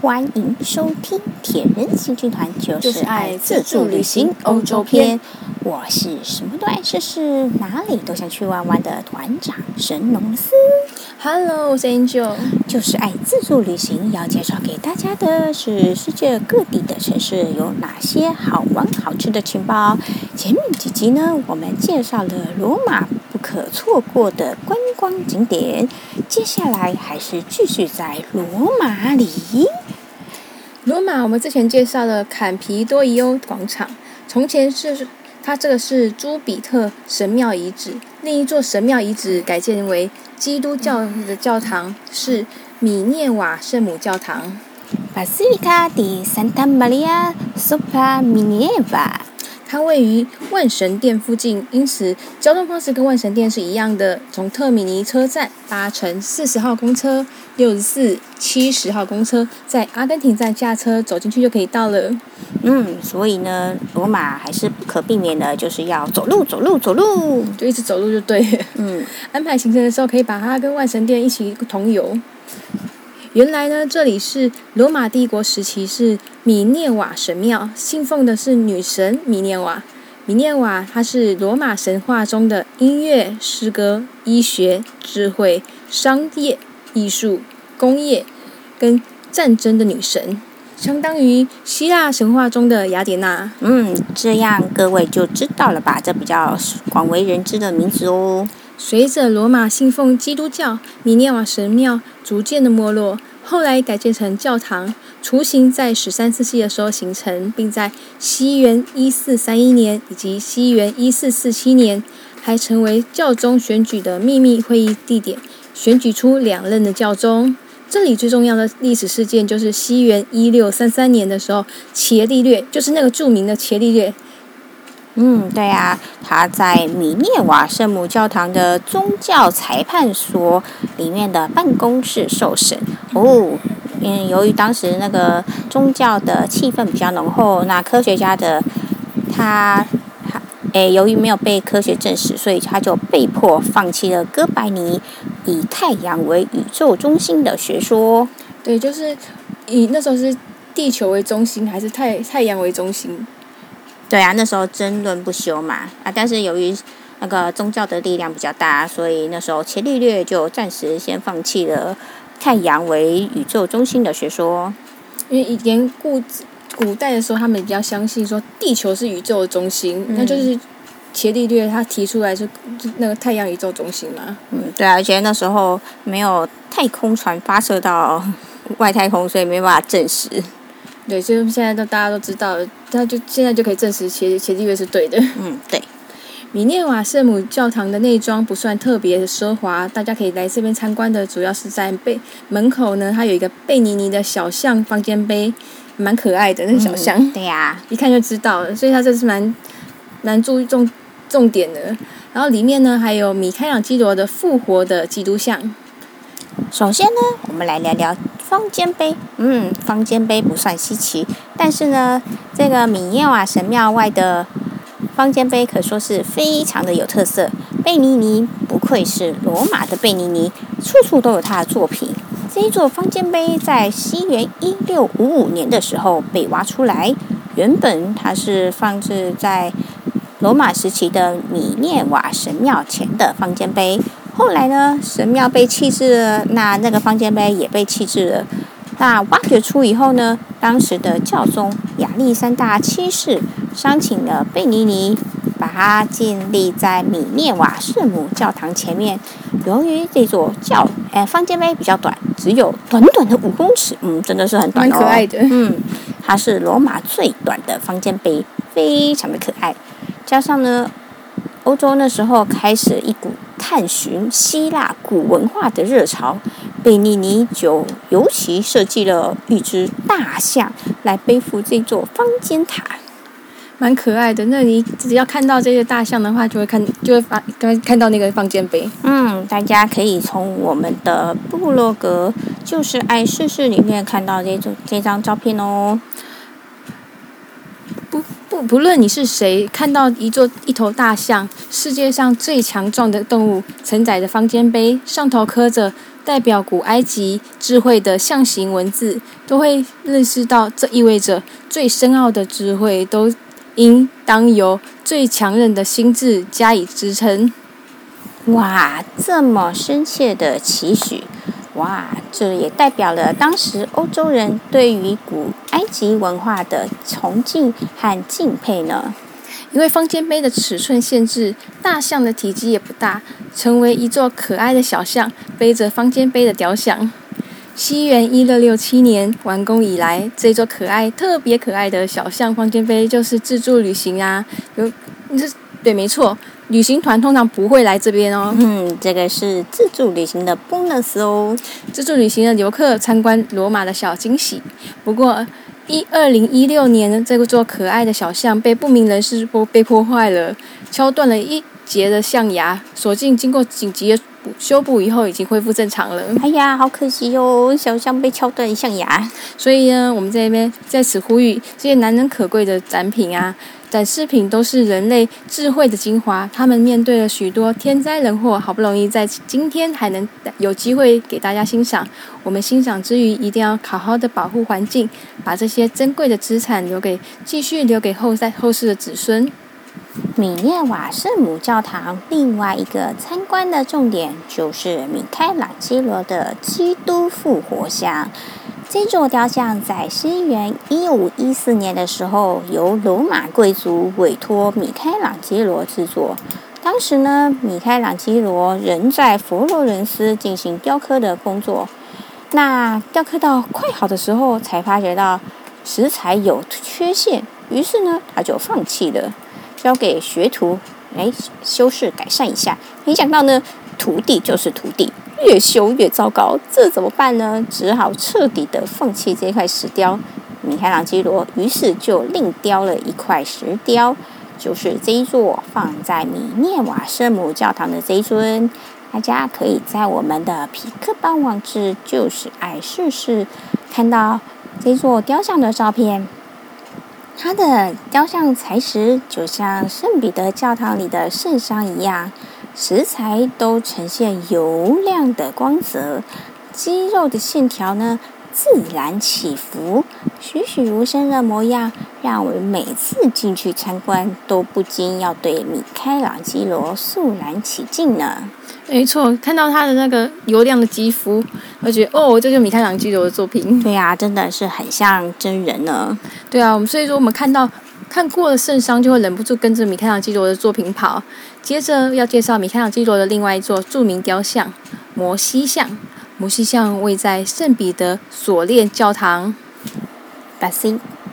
欢迎收听铁人行军团，就是爱自助旅行欧洲篇。我是什么都爱试试，哪里都想去玩玩的团长神农司。Hello，我是 Angel。就是爱自助旅行，要介绍给大家的是世界各地的城市有哪些好玩好吃的情报。前面几集呢，我们介绍了罗马不可错过的观光景点，接下来还是继续在罗马里。罗马，我们之前介绍了坎皮多伊欧广场，从前是。它这个是朱比特神庙遗址，另一座神庙遗址改建为基督教的教堂，是米涅瓦圣母教堂。Basilica di Santa Maria sopra Minerva。它位于万神殿附近，因此交通方式跟万神殿是一样的。从特米尼车站搭乘四十号公车、六十四、七十号公车，在阿根廷站下车，走进去就可以到了。嗯，所以呢，罗马还是不可避免的，就是要走路，走路，走路，就一直走路就对。嗯，安排行程的时候可以把它跟万神殿一起同游。原来呢，这里是罗马帝国时期是米涅瓦神庙，信奉的是女神米涅瓦。米涅瓦她是罗马神话中的音乐、诗歌、医学、智慧、商业、艺术、工业跟战争的女神，相当于希腊神话中的雅典娜。嗯，这样各位就知道了吧？这比较广为人知的名字哦。随着罗马信奉基督教，米涅瓦神庙逐渐的没落，后来改建成教堂。雏形在十三世纪的时候形成，并在西元一四三一年以及西元一四四七年，还成为教宗选举的秘密会议地点，选举出两任的教宗。这里最重要的历史事件就是西元一六三三年的时候，伽利略就是那个著名的伽利略。嗯，对、啊，他在米涅瓦圣母教堂的宗教裁判所里面的办公室受审哦。嗯，由于当时那个宗教的气氛比较浓厚，那科学家的他，他诶，由于没有被科学证实，所以他就被迫放弃了哥白尼以太阳为宇宙中心的学说。对，就是以那时候是地球为中心还是太太阳为中心？对啊，那时候争论不休嘛啊！但是由于那个宗教的力量比较大，所以那时候伽利略就暂时先放弃了太阳为宇宙中心的学说。因为以前古古代的时候，他们比较相信说地球是宇宙的中心，嗯、那就是伽利略他提出来就就那个太阳宇宙中心嘛。嗯，对啊，而且那时候没有太空船发射到外太空，所以没办法证实。对，所以现在都大家都知道了，他就现在就可以证实伽伽利略是对的。嗯，对。米涅瓦圣母教堂的内装不算特别的奢华，大家可以来这边参观的，主要是在贝门口呢，它有一个贝尼尼的小象方尖碑，蛮可爱的那个小象。嗯、对呀、啊，一看就知道了，所以它这是蛮蛮注意重重点的。然后里面呢，还有米开朗基罗的复活的基督像。首先呢，我们来聊聊方尖碑。嗯，方尖碑不算稀奇，但是呢，这个米涅瓦神庙外的方尖碑可说是非常的有特色。贝尼尼不愧是罗马的贝尼尼，处处都有他的作品。这一座方尖碑在西元一六五五年的时候被挖出来，原本它是放置在罗马时期的米涅瓦神庙前的方尖碑。后来呢，神庙被弃置了，那那个方尖碑也被弃置了。那挖掘出以后呢，当时的教宗亚历山大七世商请了贝尼尼，把它建立在米涅瓦圣母教堂前面。由于这座教哎方尖碑比较短，只有短短的五公尺，嗯，真的是很短哦。蛮可爱的。嗯，它是罗马最短的方尖碑，非常的可爱。加上呢，欧洲那时候开始一股。探寻希腊古文化的热潮，贝尼尼就尤其设计了一只大象来背负这座方尖塔，蛮可爱的。那你只要看到这些大象的话，就会看，就会发，刚看到那个方尖碑。嗯，大家可以从我们的部落格就是爱试试里面看到这种这张照片哦。不论你是谁，看到一座一头大象，世界上最强壮的动物，承载着方尖碑，上头刻着代表古埃及智慧的象形文字，都会认识到这意味着最深奥的智慧都应当由最强韧的心智加以支撑。哇，这么深切的期许！哇，这也代表了当时欧洲人对于古埃及文化的崇敬和敬佩呢。因为方尖碑的尺寸限制，大象的体积也不大，成为一座可爱的小象背着方尖碑的雕像。西元一六六七年完工以来，这座可爱、特别可爱的小象方尖碑就是自助旅行啊，有，这对，没错。旅行团通常不会来这边哦。嗯，这个是自助旅行的 bonus 哦。自助旅行的游客参观罗马的小惊喜。不过，一二零一六年，这座可爱的小象被不明人士破被破坏了，敲断了一节的象牙。所幸经过紧急的修补以后，已经恢复正常了。哎呀，好可惜哟，小象被敲断象牙。所以呢，我们这边在此呼吁这些难能可贵的展品啊。展示品都是人类智慧的精华，他们面对了许多天灾人祸，好不容易在今天还能有机会给大家欣赏。我们欣赏之余，一定要好好的保护环境，把这些珍贵的资产留给继续留给后代后世的子孙。米涅瓦圣母教堂另外一个参观的重点就是米开朗基罗的基督复活像。这座雕像在西元一五一四年的时候，由罗马贵族委托米开朗基罗制作。当时呢，米开朗基罗仍在佛罗伦斯进行雕刻的工作。那雕刻到快好的时候，才发觉到石材有缺陷，于是呢，他就放弃了，交给学徒来修饰改善一下。没想到呢，徒弟就是徒弟。越修越糟糕，这怎么办呢？只好彻底的放弃这块石雕。米开朗基罗于是就另雕了一块石雕，就是这一座放在米涅瓦圣母教堂的这一尊。大家可以在我们的皮克邦网志“就是爱试试”看到这座雕像的照片。它的雕像材质就像圣彼得教堂里的圣像一样。石材都呈现油亮的光泽，肌肉的线条呢自然起伏，栩栩如生的模样，让我们每次进去参观都不禁要对米开朗基罗肃然起敬呢。没错，看到他的那个油亮的肌肤，我觉得哦，这就是米开朗基罗的作品。对呀、啊，真的是很像真人呢。对啊，我们所以说我们看到。看过了圣殤，就会忍不住跟着米开朗基罗的作品跑。接着要介绍米开朗基罗的另外一座著名雕像——摩西像。摩西像位在圣彼得锁链教堂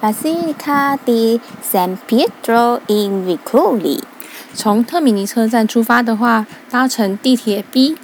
（Basilica di San Pietro in Vicoli）。从特米尼车站出发的话，搭乘地铁 B，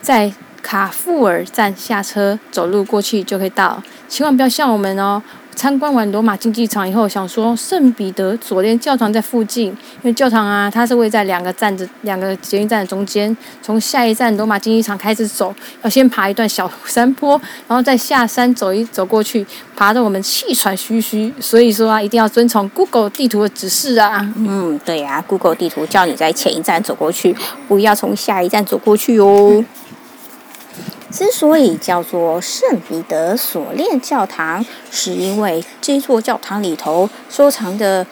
在卡富尔站下车，走路过去就可以到。千万不要像我们哦。参观完罗马竞技场以后，想说圣彼得锁链教堂在附近，因为教堂啊，它是位在两个站的两个捷运站的中间。从下一站罗马竞技场开始走，要先爬一段小山坡，然后再下山走一走过去，爬得我们气喘吁吁。所以说啊，一定要遵从 Google 地图的指示啊。嗯，对呀、啊，Google 地图叫你在前一站走过去，不要从下一站走过去哦。之所以叫做圣彼得锁链教堂，是因为这座教堂里头收藏的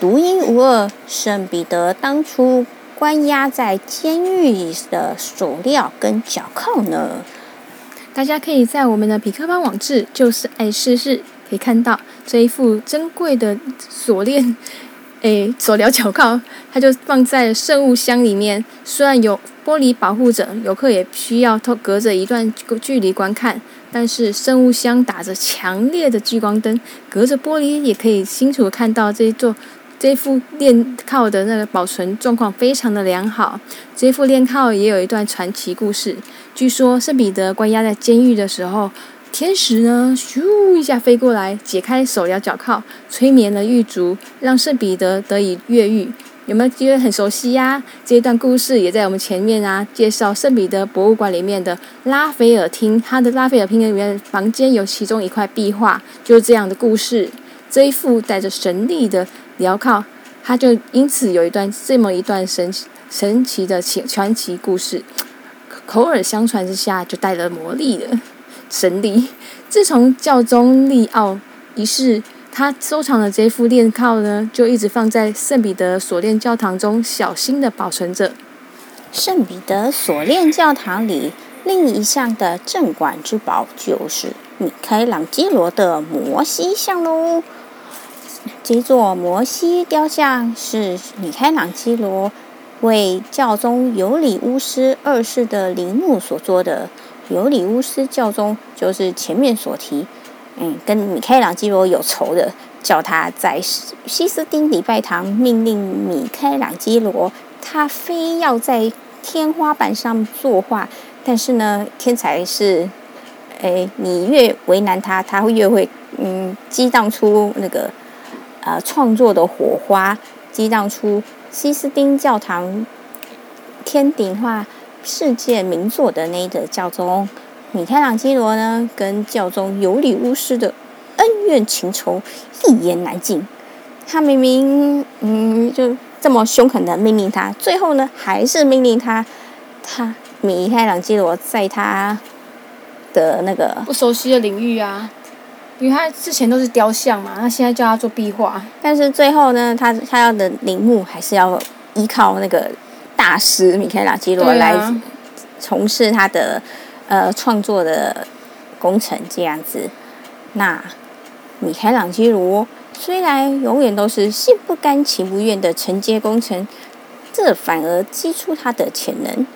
独一无二圣彼得当初关押在监狱里的锁链跟脚铐呢。大家可以在我们的痞客邦网志，就是爱试试，可以看到这一副珍贵的锁链。诶，手镣脚铐，它就放在圣物箱里面。虽然有玻璃保护着，游客也需要透隔着一段距离观看，但是圣物箱打着强烈的聚光灯，隔着玻璃也可以清楚看到这座这副链铐的那个保存状况非常的良好。这副链铐也有一段传奇故事，据说圣彼得关押在监狱的时候。天使呢，咻一下飞过来，解开手镣脚铐，催眠了狱卒，让圣彼得得以越狱。有没有觉得很熟悉呀、这一段故事也在我们前面啊，介绍圣彼得博物馆里面的拉斐尔厅，他的拉斐尔厅里面房间有其中一块壁画，就是这样的故事。这一副带着神力的镣铐，他就因此有一段这么一段神神奇的奇传奇故事。口耳相传之下就带了魔力了，神力。自从教宗利奥一世，他收藏的这副链铐呢，就一直放在圣彼得锁链教堂中，小心的保存着。圣彼得锁链教堂里另一项的镇馆之宝，就是米开朗基罗的摩西像喽。这座摩西雕像是米开朗基罗为教宗尤里乌斯二世的陵墓所做的。尤里乌斯教宗就是前面所提，嗯，跟米开朗基罗有仇的，叫他在西斯丁礼拜堂命令米开朗基罗，他非要在天花板上作画。但是呢，天才是，哎，你越为难他，他会越会嗯激荡出那个呃创作的火花，激荡出西斯丁教堂天顶画。世界名作的那个教宗米开朗基罗呢，跟教宗尤里乌斯的恩怨情仇一言难尽。他明明嗯就这么凶狠的命令他，最后呢还是命令他，他米开朗基罗在他的那个不熟悉的领域啊，因为他之前都是雕像嘛，他现在叫他做壁画，但是最后呢，他他要的陵墓还是要依靠那个。大师米开朗基罗来从事他的呃创作的工程，这样子。那米开朗基罗虽然永远都是心不甘情不愿的承接工程，这反而激出他的潜能。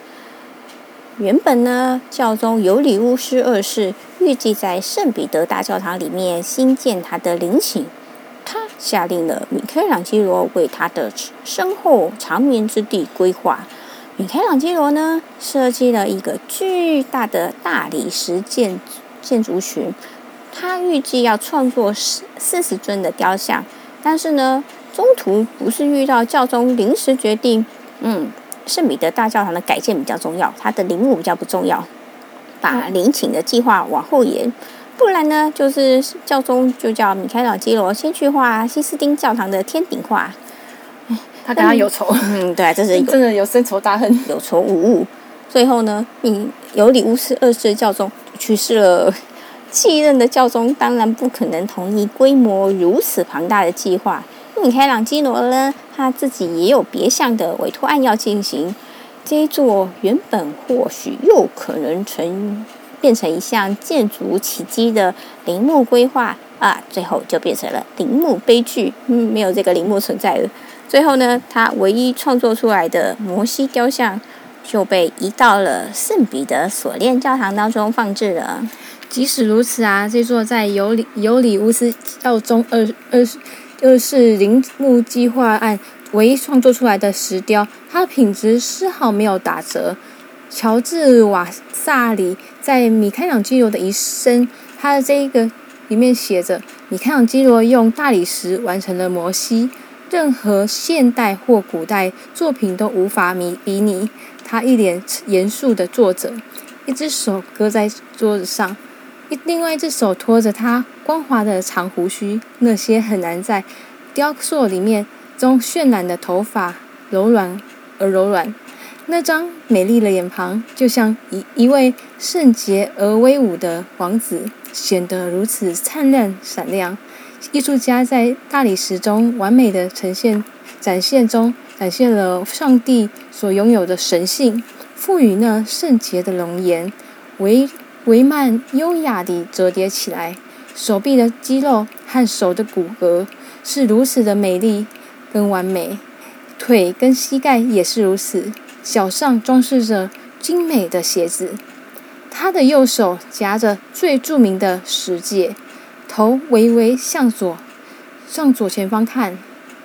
原本呢，教宗尤里乌斯二世预计在圣彼得大教堂里面新建他的陵寝。他下令了米开朗基罗为他的身后长眠之地规划。米开朗基罗呢，设计了一个巨大的大理石建建筑群。他预计要创作四四十尊的雕像，但是呢，中途不是遇到教宗临时决定，嗯，圣彼得大教堂的改建比较重要，他的陵墓比较不重要，把陵寝的计划往后延。不然呢，就是教宗就叫米开朗基罗先去画西斯丁教堂的天顶画。他跟他有仇。嗯，对，这是真的有深仇大恨，有仇无误。最后呢，米尤里乌斯二世教宗去世了，继任的教宗当然不可能同意规模如此庞大的计划。米开朗基罗呢，他自己也有别项的委托案要进行。这一座原本或许又可能成。变成一项建筑奇迹的陵墓规划啊，最后就变成了陵墓悲剧。嗯，没有这个陵墓存在了。最后呢，他唯一创作出来的摩西雕像就被移到了圣彼得锁链教堂当中放置了。即使如此啊，这座在尤里尤里乌斯教宗二二二世陵墓计划案唯一创作出来的石雕，它的品质丝毫没有打折。乔治瓦萨里在米开朗基罗的一生，他的这一个里面写着：米开朗基罗用大理石完成了摩西，任何现代或古代作品都无法比比拟。他一脸严肃地坐着，一只手搁在桌子上，一另外一只手托着他光滑的长胡须，那些很难在雕塑里面中渲染的头发，柔软而柔软。那张美丽的脸庞，就像一一位圣洁而威武的王子，显得如此灿烂闪亮。艺术家在大理石中完美的呈现、展现中，展现了上帝所拥有的神性，赋予那圣洁的容颜，帷帷幔优雅地折叠起来，手臂的肌肉和手的骨骼是如此的美丽跟完美，腿跟膝盖也是如此。脚上装饰着精美的鞋子，他的右手夹着最著名的石戒，头微微向左，向左前方看，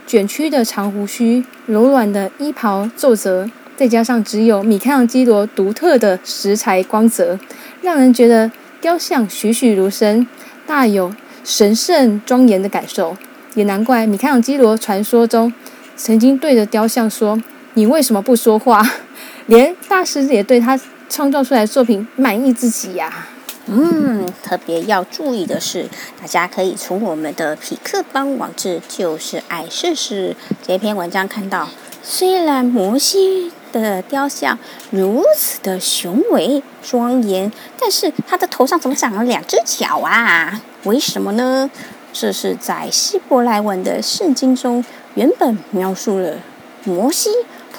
卷曲的长胡须，柔软的衣袍皱褶，再加上只有米开朗基罗独特的石材光泽，让人觉得雕像栩栩如生，大有神圣庄严的感受。也难怪米开朗基罗传说中曾经对着雕像说。你为什么不说话？连大师也对他创造出来的作品满意自己呀、嗯，特别要注意的是，大家可以从我们的匹克邦网志“就是爱试试”这篇文章看到，虽然摩西的雕像如此的雄伟庄严，但是他的头上怎么长了两只角啊？为什么呢？这是在希伯来文的圣经中原本描述了摩西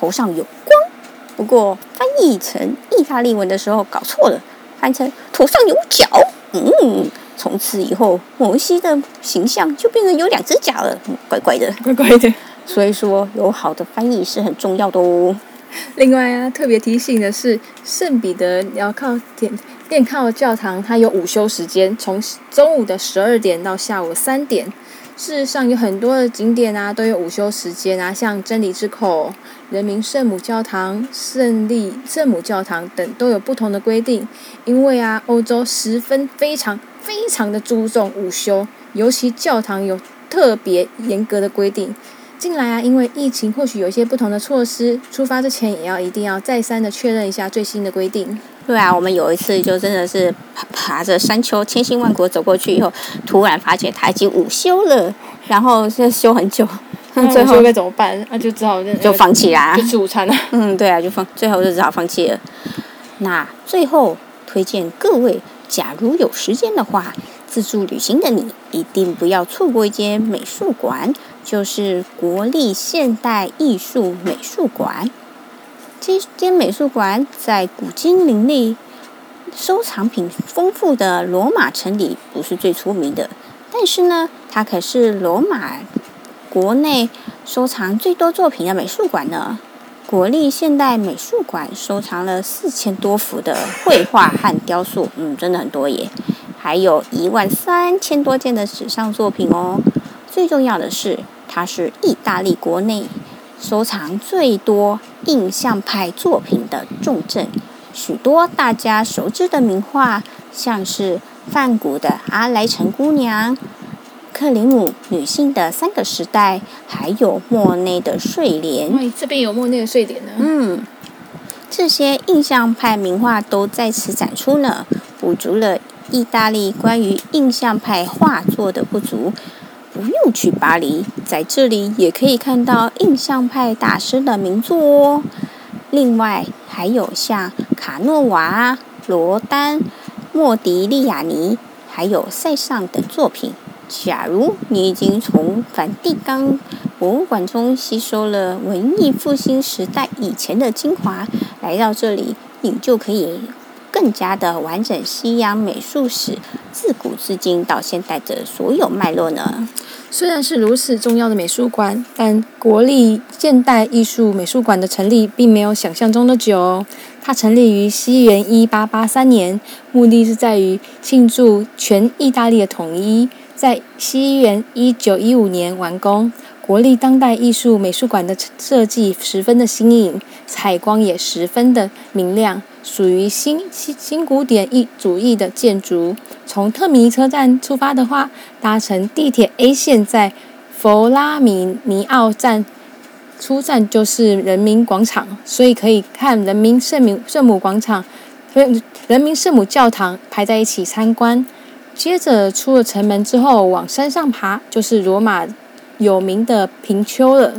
头上有光，不过翻译成意大利文的时候搞错了，翻成头上有角。嗯，从此以后摩西的形象就变成有两只脚了，怪怪的，怪怪的。所以说，有好的翻译是很重要的哦。另外啊，特别提醒的是，圣彼得要靠点电靠教堂，它有午休时间，从中午的十二点到下午三点。事实上，有很多的景点啊，都有午休时间啊，像真理之口、人民圣母教堂、胜利圣母教堂等都有不同的规定。因为啊，欧洲十分非常非常的注重午休，尤其教堂有特别严格的规定。近来啊，因为疫情，或许有一些不同的措施。出发之前，也要一定要再三的确认一下最新的规定。对啊，我们有一次就真的是爬爬着山丘，千辛万苦走过去以后，突然发现他已经午休了，然后现在休很久，那 最后该怎么办？那就只好就放弃啦，就吃午餐了。嗯，对啊，就放，最后就只好放弃了。那最后推荐各位，假如有时间的话，自助旅行的你一定不要错过一间美术馆。就是国立现代艺术美术馆。这间美术馆在古今林立、收藏品丰富的罗马城里不是最出名的，但是呢，它可是罗马国内收藏最多作品的美术馆呢。国立现代美术馆收藏了四千多幅的绘画和雕塑，嗯，真的很多耶，还有一万三千多件的纸上作品哦。最重要的是，它是意大利国内收藏最多印象派作品的重镇。许多大家熟知的名画，像是梵谷的《阿莱城姑娘》、克里姆女性的三个时代，还有莫内的睡莲。哎，这边有莫内的睡莲呢。嗯，这些印象派名画都在此展出呢，补足了意大利关于印象派画作的不足。不用去巴黎，在这里也可以看到印象派大师的名作哦。另外，还有像卡诺瓦、罗丹、莫迪利亚尼，还有塞尚等作品。假如你已经从梵蒂冈博物馆中吸收了文艺复兴时代以前的精华，来到这里，你就可以更加的完整西洋美术史自古至今到现代的所有脉络呢。虽然是如此重要的美术馆，但国立现代艺术美术馆的成立并没有想象中的久。它成立于西元一八八三年，目的是在于庆祝全意大利的统一。在西元一九一五年完工。国立当代艺术美术馆的设计十分的新颖，采光也十分的明亮，属于新新新古典艺主义的建筑。从特米尼车站出发的话，搭乘地铁 A 线，在弗拉米尼奥站出站就是人民广场，所以可以看人民圣母圣母广场、人民圣母教堂排在一起参观。接着出了城门之后，往山上爬就是罗马。有名的平丘了，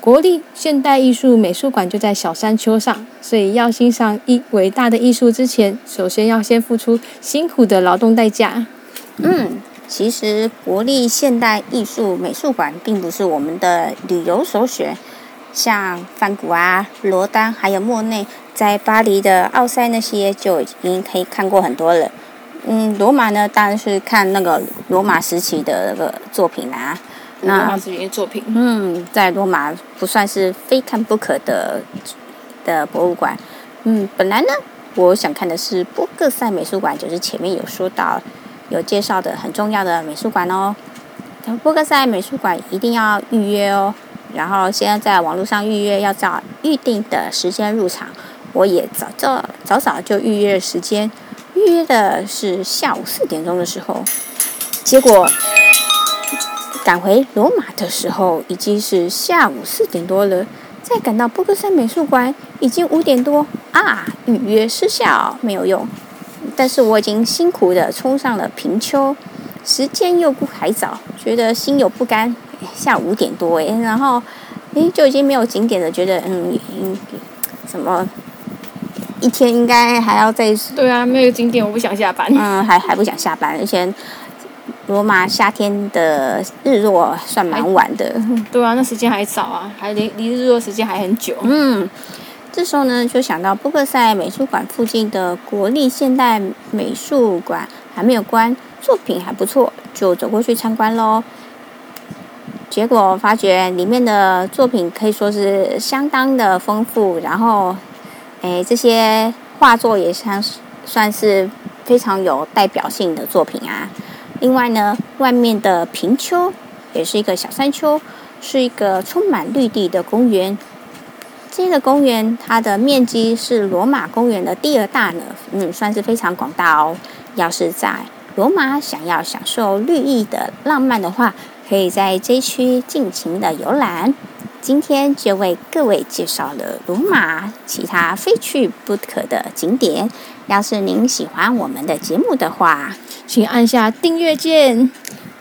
国立现代艺术美术馆就在小山丘上，所以要欣赏一伟大的艺术之前，首先要先付出辛苦的劳动代价。嗯，其实国立现代艺术美术馆并不是我们的旅游首选，像梵谷啊、罗丹还有莫内，在巴黎的奥赛那些就已经可以看过很多了。嗯，罗马呢，当然是看那个罗马时期的那个作品啦、啊。那作品，嗯，在罗马不算是非看不可的的博物馆。嗯，本来呢，我想看的是波克塞美术馆，就是前面有说到有介绍的很重要的美术馆哦。波克塞美术馆一定要预约哦，然后现在在网络上预约要找预定的时间入场。我也早早早早就预约了时间，预约的是下午四点钟的时候，结果。赶回罗马的时候已经是下午四点多了，再赶到波克山美术馆已经五点多啊！预约失效，没有用。但是我已经辛苦地冲上了平丘，时间又不还早，觉得心有不甘。下午五点多诶，然后诶就已经没有景点了，觉得嗯嗯，怎么一天应该还要再？对啊，没有景点，我不想下班。嗯，还还不想下班，而且罗马夏天的日落算蛮晚的。对啊，那时间还早啊，还离离日落时间还很久。嗯，这时候呢，就想到波克塞美术馆附近的国立现代美术馆还没有关，作品还不错，就走过去参观喽。结果发觉里面的作品可以说是相当的丰富，然后，诶，这些画作也算算是非常有代表性的作品啊。另外呢，外面的平丘也是一个小山丘，是一个充满绿地的公园。这个公园它的面积是罗马公园的第二大呢，嗯，算是非常广大哦。要是在罗马想要享受绿意的浪漫的话，可以在这区尽情的游览。今天就为各位介绍了罗马其他非去不可的景点。要是您喜欢我们的节目的话，请按下订阅键，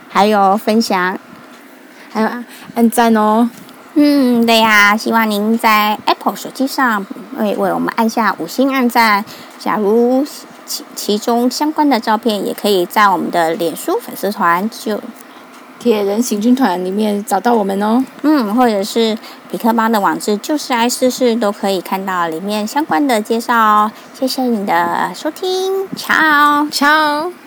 还有分享，还有按按赞哦。嗯，对呀，希望您在 Apple 手机上为为我们按下五星按赞。假如其其中相关的照片，也可以在我们的脸书粉丝团就。铁人行军团里面找到我们哦，嗯，或者是比克邦的网志，就是爱试试都可以看到里面相关的介绍哦。谢谢你的收听，Ciao，Ciao。